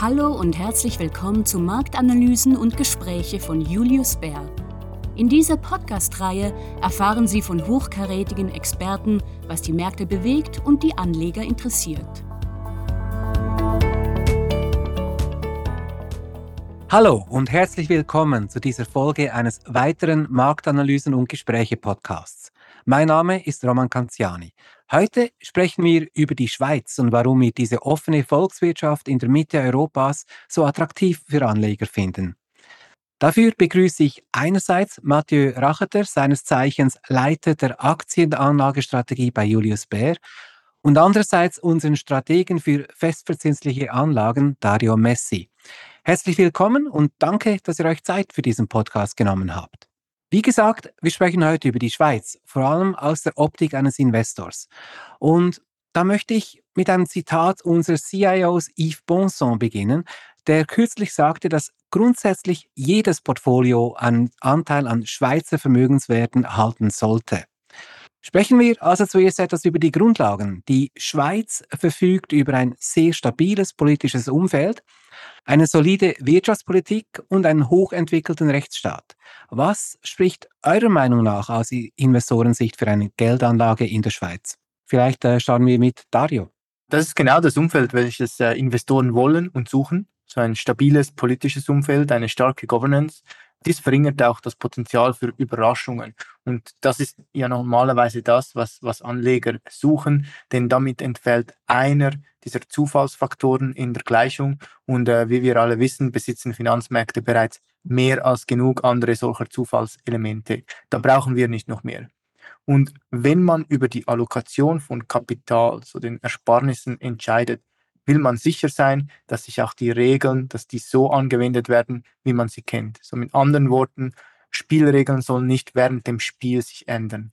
Hallo und herzlich willkommen zu Marktanalysen und Gespräche von Julius Baer. In dieser Podcast-Reihe erfahren Sie von hochkarätigen Experten, was die Märkte bewegt und die Anleger interessiert. Hallo und herzlich willkommen zu dieser Folge eines weiteren Marktanalysen und Gespräche Podcasts. Mein Name ist Roman Canziani. Heute sprechen wir über die Schweiz und warum wir diese offene Volkswirtschaft in der Mitte Europas so attraktiv für Anleger finden. Dafür begrüße ich einerseits Mathieu Racheter, seines Zeichens Leiter der Aktienanlagestrategie bei Julius Baer, und andererseits unseren Strategen für festverzinsliche Anlagen, Dario Messi. Herzlich willkommen und danke, dass ihr euch Zeit für diesen Podcast genommen habt. Wie gesagt, wir sprechen heute über die Schweiz, vor allem aus der Optik eines Investors. Und da möchte ich mit einem Zitat unseres CIOs Yves Bonson beginnen, der kürzlich sagte, dass grundsätzlich jedes Portfolio einen Anteil an Schweizer Vermögenswerten halten sollte. Sprechen wir also zuerst etwas über die Grundlagen. Die Schweiz verfügt über ein sehr stabiles politisches Umfeld, eine solide Wirtschaftspolitik und einen hochentwickelten Rechtsstaat. Was spricht eurer Meinung nach aus Investorensicht für eine Geldanlage in der Schweiz? Vielleicht äh, starten wir mit Dario. Das ist genau das Umfeld, welches äh, Investoren wollen und suchen. So ein stabiles politisches Umfeld, eine starke Governance. Dies verringert auch das Potenzial für Überraschungen. Und das ist ja normalerweise das, was, was Anleger suchen, denn damit entfällt einer dieser Zufallsfaktoren in der Gleichung. Und äh, wie wir alle wissen, besitzen Finanzmärkte bereits mehr als genug andere solcher Zufallselemente. Da brauchen wir nicht noch mehr. Und wenn man über die Allokation von Kapital, so den Ersparnissen entscheidet, will man sicher sein, dass sich auch die Regeln, dass die so angewendet werden, wie man sie kennt. So mit anderen Worten, Spielregeln sollen nicht während dem Spiel sich ändern.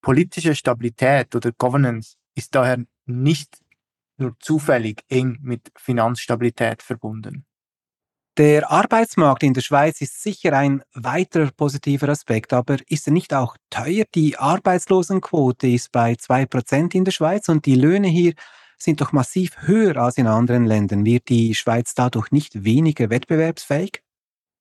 Politische Stabilität oder Governance ist daher nicht nur zufällig eng mit Finanzstabilität verbunden. Der Arbeitsmarkt in der Schweiz ist sicher ein weiterer positiver Aspekt, aber ist er nicht auch teuer? Die Arbeitslosenquote ist bei 2% in der Schweiz und die Löhne hier sind doch massiv höher als in anderen Ländern. Wird die Schweiz dadurch nicht weniger wettbewerbsfähig?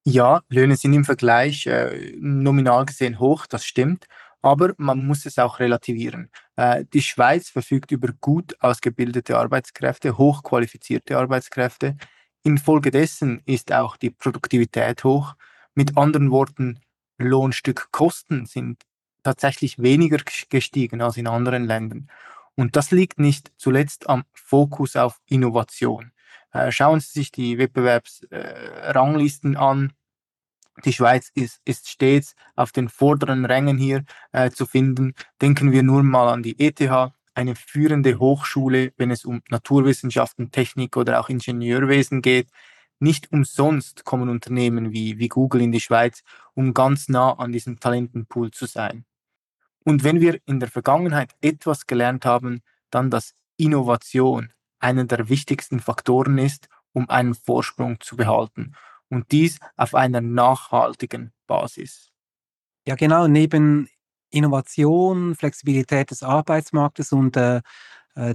Ja, Löhne sind im Vergleich äh, nominal gesehen hoch, das stimmt, aber man muss es auch relativieren. Äh, die Schweiz verfügt über gut ausgebildete Arbeitskräfte, hochqualifizierte Arbeitskräfte. Infolgedessen ist auch die Produktivität hoch. Mit anderen Worten, Lohnstückkosten sind tatsächlich weniger gestiegen als in anderen Ländern. Und das liegt nicht zuletzt am Fokus auf Innovation. Äh, schauen Sie sich die Wettbewerbsranglisten äh, an. Die Schweiz ist, ist stets auf den vorderen Rängen hier äh, zu finden. Denken wir nur mal an die ETH, eine führende Hochschule, wenn es um Naturwissenschaften, Technik oder auch Ingenieurwesen geht. Nicht umsonst kommen Unternehmen wie, wie Google in die Schweiz, um ganz nah an diesem Talentenpool zu sein. Und wenn wir in der Vergangenheit etwas gelernt haben, dann, dass Innovation einer der wichtigsten Faktoren ist, um einen Vorsprung zu behalten. Und dies auf einer nachhaltigen Basis. Ja, genau. Neben Innovation, Flexibilität des Arbeitsmarktes und äh,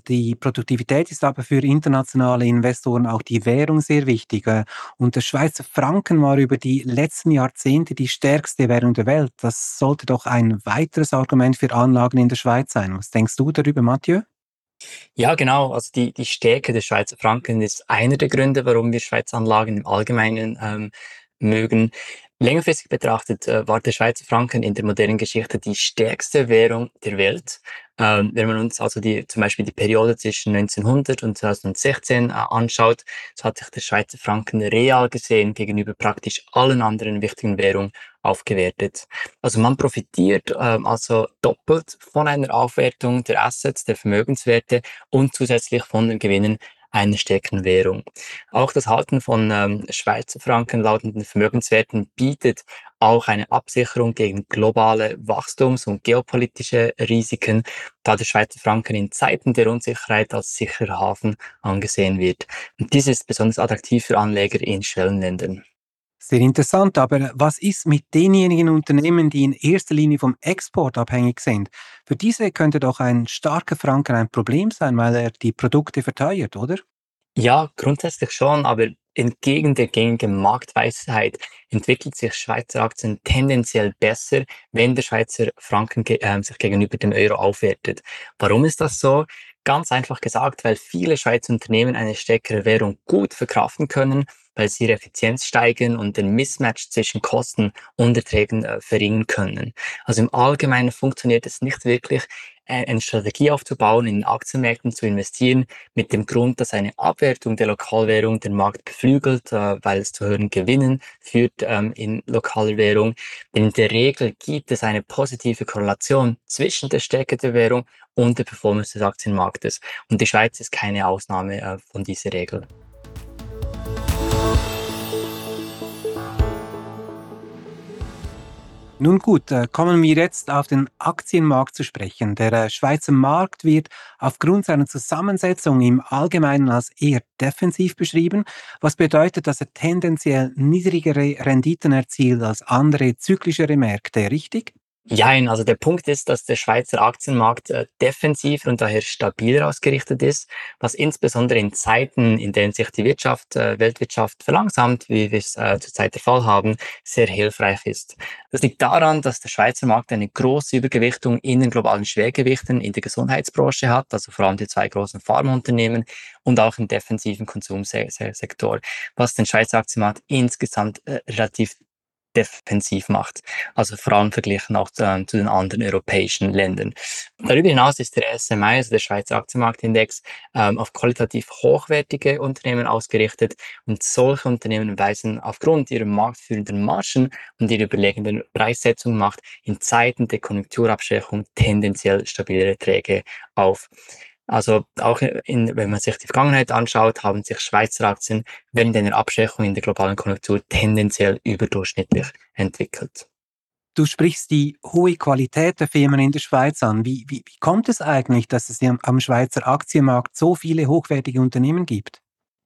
die Produktivität ist aber für internationale Investoren auch die Währung sehr wichtig. Äh, und der Schweizer Franken war über die letzten Jahrzehnte die stärkste Währung der Welt. Das sollte doch ein weiteres Argument für Anlagen in der Schweiz sein. Was denkst du darüber, Mathieu? Ja, genau. Also die, die Stärke des Schweizer Franken ist einer der Gründe, warum wir Schweizer Anlagen im Allgemeinen ähm, mögen. Längerfristig betrachtet äh, war der Schweizer Franken in der modernen Geschichte die stärkste Währung der Welt. Ähm, wenn man uns also die, zum Beispiel die Periode zwischen 1900 und 2016 äh, anschaut, so hat sich der Schweizer Franken real gesehen gegenüber praktisch allen anderen wichtigen Währungen aufgewertet. Also man profitiert ähm, also doppelt von einer Aufwertung der Assets, der Vermögenswerte und zusätzlich von den Gewinnen einer stärkeren Währung. Auch das Halten von ähm, Schweizer Franken lautenden Vermögenswerten bietet auch eine Absicherung gegen globale Wachstums- und geopolitische Risiken, da der Schweizer Franken in Zeiten der Unsicherheit als sicherer Hafen angesehen wird. Und dies ist besonders attraktiv für Anleger in Schwellenländern. Sehr interessant, aber was ist mit denjenigen Unternehmen, die in erster Linie vom Export abhängig sind? Für diese könnte doch ein starker Franken ein Problem sein, weil er die Produkte verteuert, oder? Ja, grundsätzlich schon, aber Entgegen der gängigen Marktweisheit entwickelt sich Schweizer Aktien tendenziell besser, wenn der Schweizer Franken äh, sich gegenüber dem Euro aufwertet. Warum ist das so? Ganz einfach gesagt, weil viele Schweizer Unternehmen eine stärkere Währung gut verkraften können, weil sie ihre Effizienz steigern und den Mismatch zwischen Kosten und Erträgen äh, verringern können. Also im Allgemeinen funktioniert es nicht wirklich, äh, eine Strategie aufzubauen, in Aktienmärkten zu investieren, mit dem Grund, dass eine Abwertung der Lokalwährung den Markt beflügelt, äh, weil es zu höheren Gewinnen führt ähm, in lokaler Währung. Denn in der Regel gibt es eine positive Korrelation zwischen der Stärke der Währung und der Performance des Aktienmarktes. Und die Schweiz ist keine Ausnahme äh, von dieser Regel. Nun gut, äh, kommen wir jetzt auf den Aktienmarkt zu sprechen. Der äh, Schweizer Markt wird aufgrund seiner Zusammensetzung im Allgemeinen als eher defensiv beschrieben, was bedeutet, dass er tendenziell niedrigere Renditen erzielt als andere zyklischere Märkte, richtig? Jein, also der Punkt ist, dass der Schweizer Aktienmarkt äh, defensiver und daher stabiler ausgerichtet ist, was insbesondere in Zeiten, in denen sich die Wirtschaft, äh, Weltwirtschaft verlangsamt, wie wir es äh, zurzeit der Fall haben, sehr hilfreich ist. Das liegt daran, dass der Schweizer Markt eine große Übergewichtung in den globalen Schwergewichten in der Gesundheitsbranche hat, also vor allem die zwei großen Pharmaunternehmen und auch im defensiven Konsumsektor, was den Schweizer Aktienmarkt insgesamt äh, relativ defensiv macht. Also vor allem verglichen auch zu, äh, zu, den anderen europäischen Ländern. Darüber hinaus ist der SMI, also der Schweizer Aktienmarktindex, ähm, auf qualitativ hochwertige Unternehmen ausgerichtet und solche Unternehmen weisen aufgrund ihrer marktführenden Margen und ihrer überlegenen Preissetzung macht in Zeiten der Konjunkturabschwächung tendenziell stabilere Träge auf. Also auch in, wenn man sich die Vergangenheit anschaut, haben sich Schweizer Aktien während einer Abschwächung in der globalen Konjunktur tendenziell überdurchschnittlich entwickelt. Du sprichst die hohe Qualität der Firmen in der Schweiz an. Wie, wie, wie kommt es eigentlich, dass es am Schweizer Aktienmarkt so viele hochwertige Unternehmen gibt?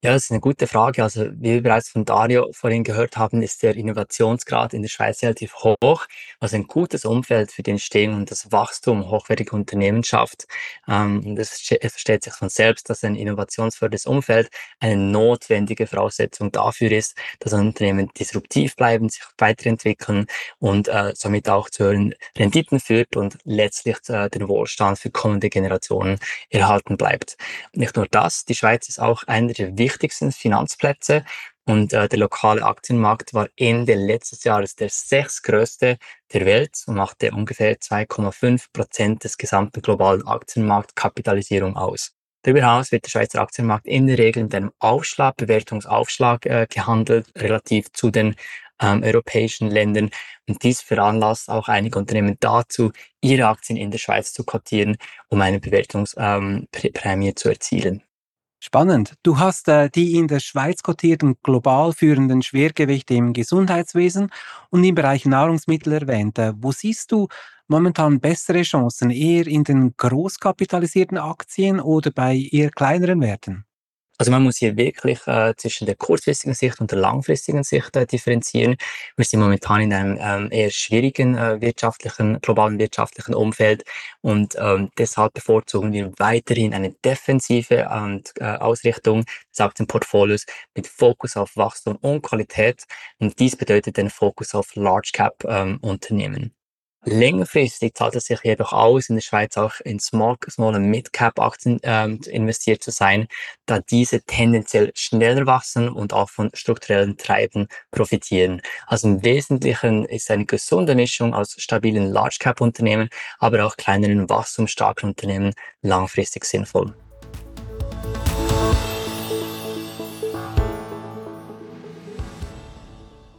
Ja, das ist eine gute Frage. Also, wie wir bereits von Dario vorhin gehört haben, ist der Innovationsgrad in der Schweiz relativ hoch, was ein gutes Umfeld für die Entstehung und das Wachstum hochwertiger Unternehmen schafft. Ähm, das versteht sich von selbst, dass ein innovationsfördertes Umfeld eine notwendige Voraussetzung dafür ist, dass Unternehmen disruptiv bleiben, sich weiterentwickeln und äh, somit auch zu höheren Renditen führt und letztlich äh, den Wohlstand für kommende Generationen erhalten bleibt. Nicht nur das, die Schweiz ist auch einer der wichtigsten wichtigsten Finanzplätze. Und äh, der lokale Aktienmarkt war Ende letztes Jahres der sechstgrößte der Welt und machte ungefähr 2,5 Prozent des gesamten globalen Aktienmarktkapitalisierung aus. Darüber hinaus wird der Schweizer Aktienmarkt in der Regel mit einem Aufschlag, Bewertungsaufschlag äh, gehandelt, relativ zu den ähm, europäischen Ländern. Und dies veranlasst auch einige Unternehmen dazu, ihre Aktien in der Schweiz zu kotieren, um eine Bewertungsprämie ähm, zu erzielen. Spannend. Du hast äh, die in der Schweiz kotierten global führenden Schwergewichte im Gesundheitswesen und im Bereich Nahrungsmittel erwähnt. Äh, wo siehst du momentan bessere Chancen? Eher in den großkapitalisierten Aktien oder bei eher kleineren Werten? Also man muss hier wirklich äh, zwischen der kurzfristigen Sicht und der langfristigen Sicht äh, differenzieren. Wir sind momentan in einem ähm, eher schwierigen äh, wirtschaftlichen, globalen wirtschaftlichen Umfeld und ähm, deshalb bevorzugen wir weiterhin eine defensive äh, Ausrichtung des Aktienportfolios mit Fokus auf Wachstum und Qualität und dies bedeutet den Fokus auf Large Cap ähm, Unternehmen. Längerfristig zahlt es sich jedoch aus, in der Schweiz auch in Small, Small und Mid-Cap-Aktien ähm, investiert zu sein, da diese tendenziell schneller wachsen und auch von strukturellen Treiben profitieren. Also im Wesentlichen ist eine gesunde Mischung aus stabilen Large-Cap-Unternehmen, aber auch kleineren wachstumsstarken Unternehmen langfristig sinnvoll.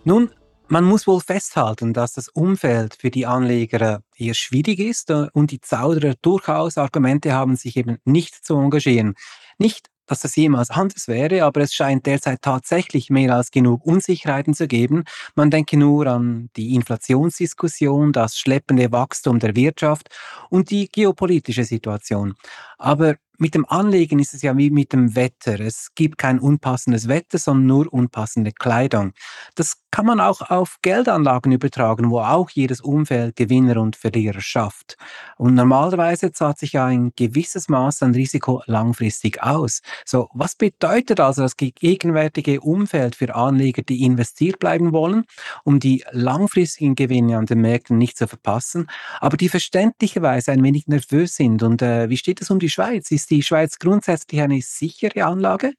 Nun man muss wohl festhalten, dass das Umfeld für die Anleger eher schwierig ist äh, und die Zauderer durchaus Argumente haben, sich eben nicht zu engagieren. Nicht, dass das jemals anders wäre, aber es scheint derzeit tatsächlich mehr als genug Unsicherheiten zu geben. Man denke nur an die Inflationsdiskussion, das schleppende Wachstum der Wirtschaft und die geopolitische Situation. Aber mit dem Anlegen ist es ja wie mit dem Wetter. Es gibt kein unpassendes Wetter, sondern nur unpassende Kleidung. Das kann man auch auf Geldanlagen übertragen, wo auch jedes Umfeld Gewinner und Verlierer schafft. Und normalerweise zahlt sich ja ein gewisses Maß an Risiko langfristig aus. So, was bedeutet also das gegenwärtige Umfeld für Anleger, die investiert bleiben wollen, um die langfristigen Gewinne an den Märkten nicht zu verpassen, aber die verständlicherweise ein wenig nervös sind? Und äh, wie steht es um die Schweiz? Ist die Schweiz grundsätzlich eine sichere Anlage?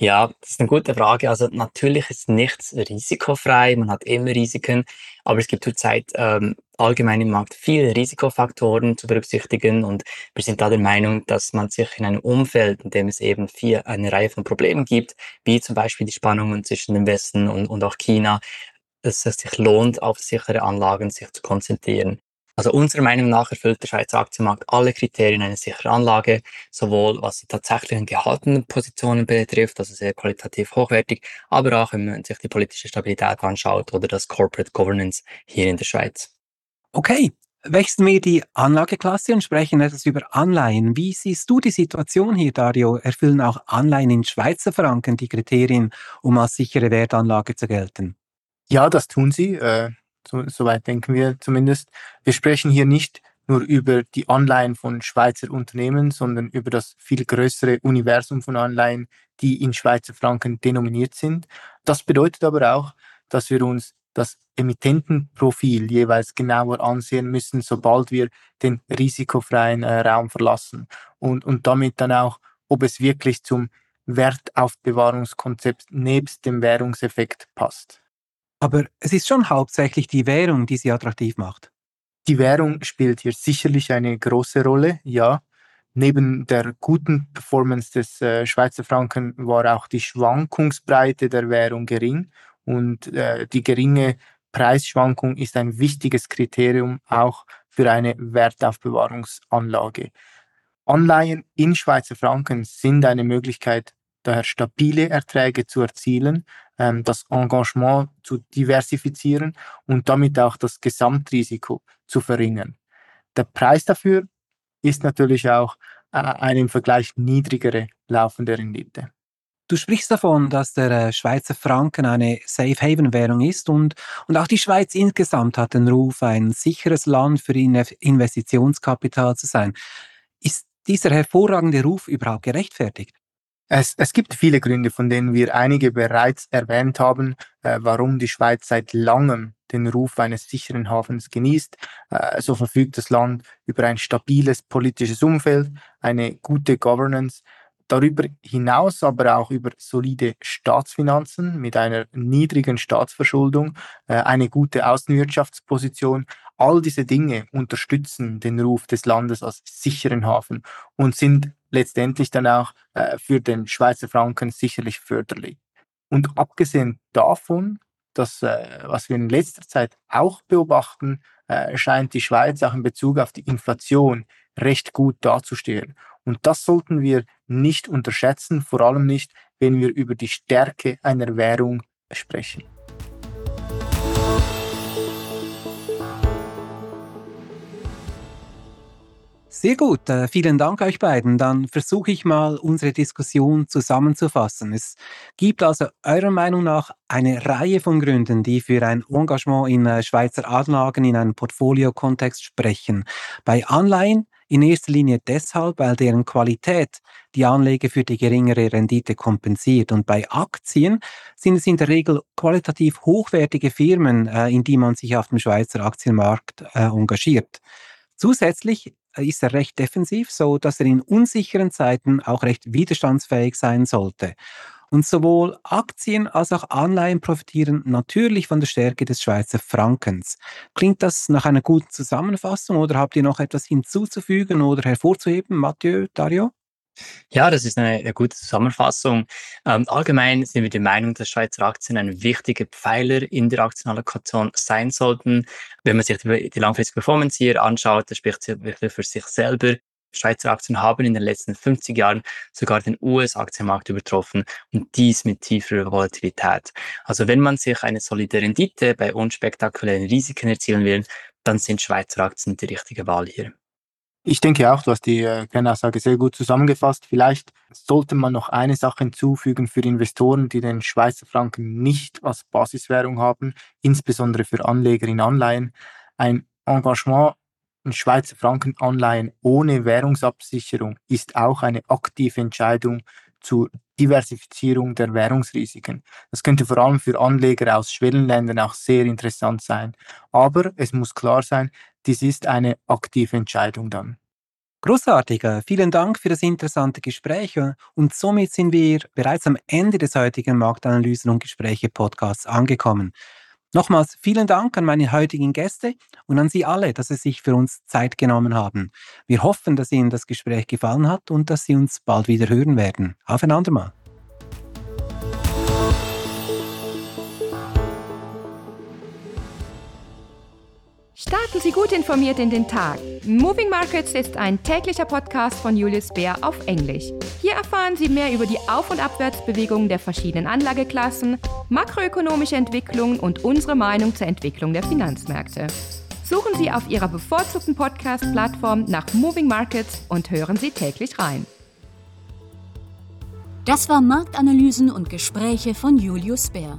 Ja, das ist eine gute Frage. Also natürlich ist nichts risikofrei, man hat immer Risiken, aber es gibt zurzeit ähm, allgemein im Markt viele Risikofaktoren zu berücksichtigen und wir sind da der Meinung, dass man sich in einem Umfeld, in dem es eben vier, eine Reihe von Problemen gibt, wie zum Beispiel die Spannungen zwischen dem Westen und, und auch China, dass es sich lohnt, auf sichere Anlagen sich zu konzentrieren. Also unserer Meinung nach erfüllt der Schweizer Aktienmarkt alle Kriterien einer sicheren Anlage, sowohl was die tatsächlichen gehaltenen Positionen betrifft, also sehr qualitativ hochwertig, aber auch wenn man sich die politische Stabilität anschaut oder das Corporate Governance hier in der Schweiz. Okay, wechseln wir die Anlageklasse und sprechen etwas über Anleihen. Wie siehst du die Situation hier, Dario? Erfüllen auch Anleihen in Schweizer Franken die Kriterien, um als sichere Wertanlage zu gelten? Ja, das tun sie. Äh, so, soweit denken wir zumindest. Wir sprechen hier nicht nur über die Anleihen von Schweizer Unternehmen, sondern über das viel größere Universum von Anleihen, die in Schweizer Franken denominiert sind. Das bedeutet aber auch, dass wir uns das Emittentenprofil jeweils genauer ansehen müssen, sobald wir den risikofreien äh, Raum verlassen und, und damit dann auch, ob es wirklich zum Wertaufbewahrungskonzept nebst dem Währungseffekt passt. Aber es ist schon hauptsächlich die Währung, die sie attraktiv macht. Die Währung spielt hier sicherlich eine große Rolle, ja. Neben der guten Performance des äh, Schweizer Franken war auch die Schwankungsbreite der Währung gering und äh, die geringe Preisschwankung ist ein wichtiges Kriterium auch für eine Wertaufbewahrungsanlage. Anleihen in Schweizer Franken sind eine Möglichkeit, daher stabile Erträge zu erzielen, ähm, das Engagement zu diversifizieren und damit auch das Gesamtrisiko zu verringern. Der Preis dafür ist natürlich auch äh, eine im Vergleich niedrigere laufende Rendite. Du sprichst davon, dass der äh, Schweizer Franken eine Safe Haven Währung ist und, und auch die Schweiz insgesamt hat den Ruf, ein sicheres Land für Investitionskapital zu sein. Ist dieser hervorragende Ruf überhaupt gerechtfertigt? Es, es gibt viele Gründe, von denen wir einige bereits erwähnt haben, äh, warum die Schweiz seit langem den Ruf eines sicheren Hafens genießt. Äh, so verfügt das Land über ein stabiles politisches Umfeld, eine gute Governance, darüber hinaus aber auch über solide Staatsfinanzen mit einer niedrigen Staatsverschuldung, äh, eine gute Außenwirtschaftsposition. All diese Dinge unterstützen den Ruf des Landes als sicheren Hafen und sind letztendlich dann auch äh, für den Schweizer Franken sicherlich förderlich. Und abgesehen davon, dass, äh, was wir in letzter Zeit auch beobachten, äh, scheint die Schweiz auch in Bezug auf die Inflation recht gut dazustehen. Und das sollten wir nicht unterschätzen, vor allem nicht, wenn wir über die Stärke einer Währung sprechen. Sehr gut, äh, vielen Dank euch beiden. Dann versuche ich mal, unsere Diskussion zusammenzufassen. Es gibt also eurer Meinung nach eine Reihe von Gründen, die für ein Engagement in äh, Schweizer Anlagen in einem Portfolio-Kontext sprechen. Bei Anleihen in erster Linie deshalb, weil deren Qualität die Anleger für die geringere Rendite kompensiert. Und bei Aktien sind es in der Regel qualitativ hochwertige Firmen, äh, in die man sich auf dem Schweizer Aktienmarkt engagiert. Zusätzlich ist er recht defensiv, so dass er in unsicheren Zeiten auch recht widerstandsfähig sein sollte. Und sowohl Aktien als auch Anleihen profitieren natürlich von der Stärke des Schweizer Frankens. Klingt das nach einer guten Zusammenfassung oder habt ihr noch etwas hinzuzufügen oder hervorzuheben, Mathieu, Dario? Ja, das ist eine, eine gute Zusammenfassung. Ähm, allgemein sind wir der Meinung, dass Schweizer Aktien ein wichtiger Pfeiler in der Aktienallokation sein sollten. Wenn man sich die, die langfristige Performance hier anschaut, das spricht wirklich für sich selber. Schweizer Aktien haben in den letzten 50 Jahren sogar den US-Aktienmarkt übertroffen und dies mit tieferer Volatilität. Also wenn man sich eine solide Rendite bei unspektakulären Risiken erzielen will, dann sind Schweizer Aktien die richtige Wahl hier. Ich denke auch, du hast die äh, Kernaussage sehr gut zusammengefasst. Vielleicht sollte man noch eine Sache hinzufügen für Investoren, die den Schweizer Franken nicht als Basiswährung haben, insbesondere für Anleger in Anleihen. Ein Engagement in Schweizer Franken Anleihen ohne Währungsabsicherung ist auch eine aktive Entscheidung zur Diversifizierung der Währungsrisiken. Das könnte vor allem für Anleger aus Schwellenländern auch sehr interessant sein. Aber es muss klar sein, dies ist eine aktive Entscheidung dann. Großartig, vielen Dank für das interessante Gespräch und somit sind wir bereits am Ende des heutigen Marktanalysen und Gespräche Podcasts angekommen. Nochmals vielen Dank an meine heutigen Gäste und an Sie alle, dass Sie sich für uns Zeit genommen haben. Wir hoffen, dass Ihnen das Gespräch gefallen hat und dass Sie uns bald wieder hören werden. Auf ein andermal. Starten Sie gut informiert in den Tag. Moving Markets ist ein täglicher Podcast von Julius Bär auf Englisch. Hier erfahren Sie mehr über die Auf- und Abwärtsbewegungen der verschiedenen Anlageklassen, makroökonomische Entwicklungen und unsere Meinung zur Entwicklung der Finanzmärkte. Suchen Sie auf Ihrer bevorzugten Podcast-Plattform nach Moving Markets und hören Sie täglich rein. Das war Marktanalysen und Gespräche von Julius Bär.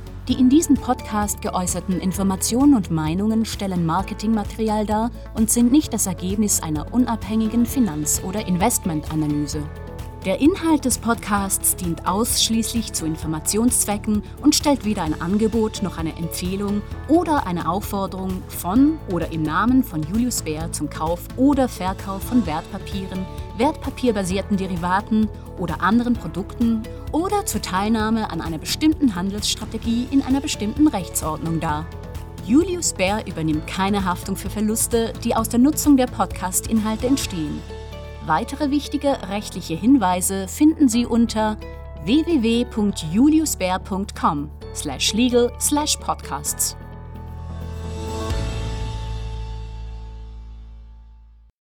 die in diesem Podcast geäußerten Informationen und Meinungen stellen Marketingmaterial dar und sind nicht das Ergebnis einer unabhängigen Finanz- oder Investmentanalyse. Der Inhalt des Podcasts dient ausschließlich zu Informationszwecken und stellt weder ein Angebot noch eine Empfehlung oder eine Aufforderung von oder im Namen von Julius Baer zum Kauf oder Verkauf von Wertpapieren, wertpapierbasierten Derivaten oder anderen Produkten oder zur Teilnahme an einer bestimmten Handelsstrategie in einer bestimmten Rechtsordnung dar. Julius Baer übernimmt keine Haftung für Verluste, die aus der Nutzung der Podcast-Inhalte entstehen. Weitere wichtige rechtliche Hinweise finden Sie unter www.juliusbär.com/legal/podcasts.